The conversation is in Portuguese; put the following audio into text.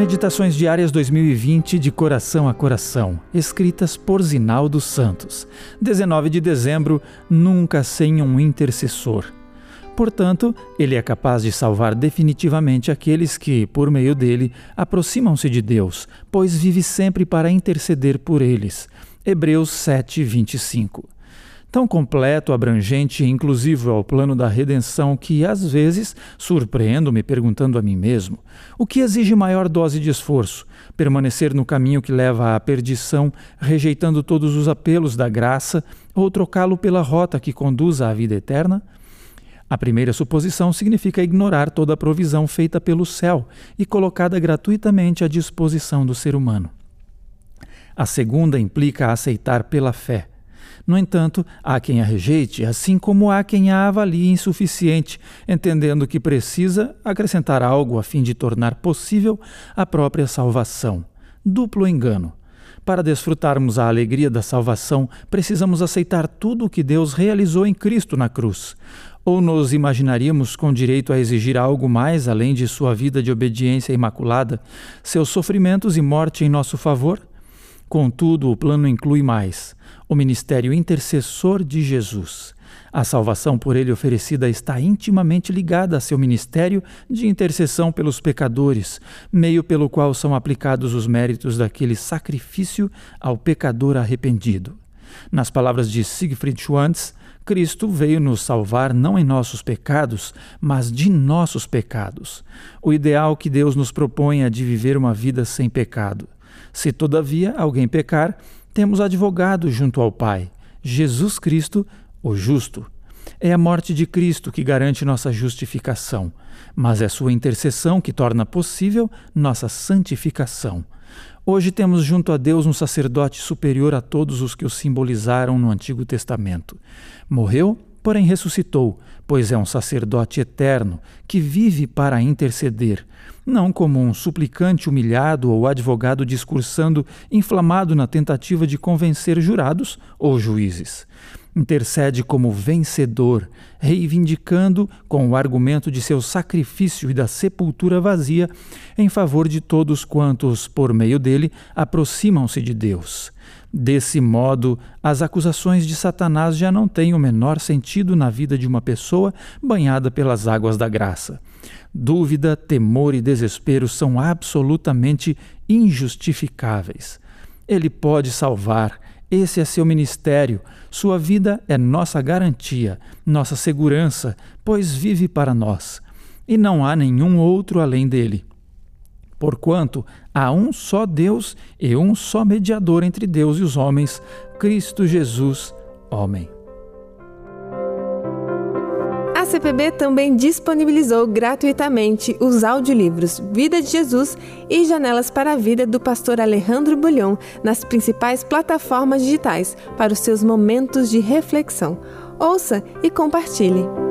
Meditações Diárias 2020 de Coração a Coração, escritas por Zinaldo Santos. 19 de dezembro, nunca sem um intercessor. Portanto, ele é capaz de salvar definitivamente aqueles que, por meio dele, aproximam-se de Deus, pois vive sempre para interceder por eles. Hebreus 7, 25 tão completo, abrangente e inclusivo é o plano da redenção que, às vezes, surpreendo-me perguntando a mim mesmo: o que exige maior dose de esforço? Permanecer no caminho que leva à perdição, rejeitando todos os apelos da graça, ou trocá-lo pela rota que conduz à vida eterna? A primeira suposição significa ignorar toda a provisão feita pelo céu e colocada gratuitamente à disposição do ser humano. A segunda implica aceitar pela fé no entanto, há quem a rejeite, assim como há quem a avalie insuficiente, entendendo que precisa acrescentar algo a fim de tornar possível a própria salvação. Duplo engano. Para desfrutarmos a alegria da salvação, precisamos aceitar tudo o que Deus realizou em Cristo na cruz. Ou nos imaginaríamos com direito a exigir algo mais além de sua vida de obediência imaculada, seus sofrimentos e morte em nosso favor? Contudo, o plano inclui mais: o ministério intercessor de Jesus. A salvação por ele oferecida está intimamente ligada a seu ministério de intercessão pelos pecadores, meio pelo qual são aplicados os méritos daquele sacrifício ao pecador arrependido. Nas palavras de Siegfried Schwantz, Cristo veio nos salvar não em nossos pecados, mas de nossos pecados. O ideal que Deus nos propõe é de viver uma vida sem pecado. Se todavia alguém pecar, temos advogado junto ao Pai, Jesus Cristo, o justo. É a morte de Cristo que garante nossa justificação, mas é sua intercessão que torna possível nossa santificação. Hoje temos junto a Deus um sacerdote superior a todos os que o simbolizaram no Antigo Testamento. Morreu porém ressuscitou, pois é um sacerdote eterno que vive para interceder, não como um suplicante humilhado ou advogado discursando inflamado na tentativa de convencer jurados ou juízes. Intercede como vencedor, reivindicando, com o argumento de seu sacrifício e da sepultura vazia, em favor de todos quantos, por meio dele, aproximam-se de Deus. Desse modo, as acusações de Satanás já não têm o menor sentido na vida de uma pessoa banhada pelas águas da graça. Dúvida, temor e desespero são absolutamente injustificáveis. Ele pode salvar, esse é seu ministério, sua vida é nossa garantia, nossa segurança, pois vive para nós. E não há nenhum outro além dele. Porquanto há um só Deus e um só mediador entre Deus e os homens, Cristo Jesus, homem. CPB também disponibilizou gratuitamente os audiolivros Vida de Jesus e Janelas para a Vida do pastor Alejandro Bulhão nas principais plataformas digitais para os seus momentos de reflexão. Ouça e compartilhe.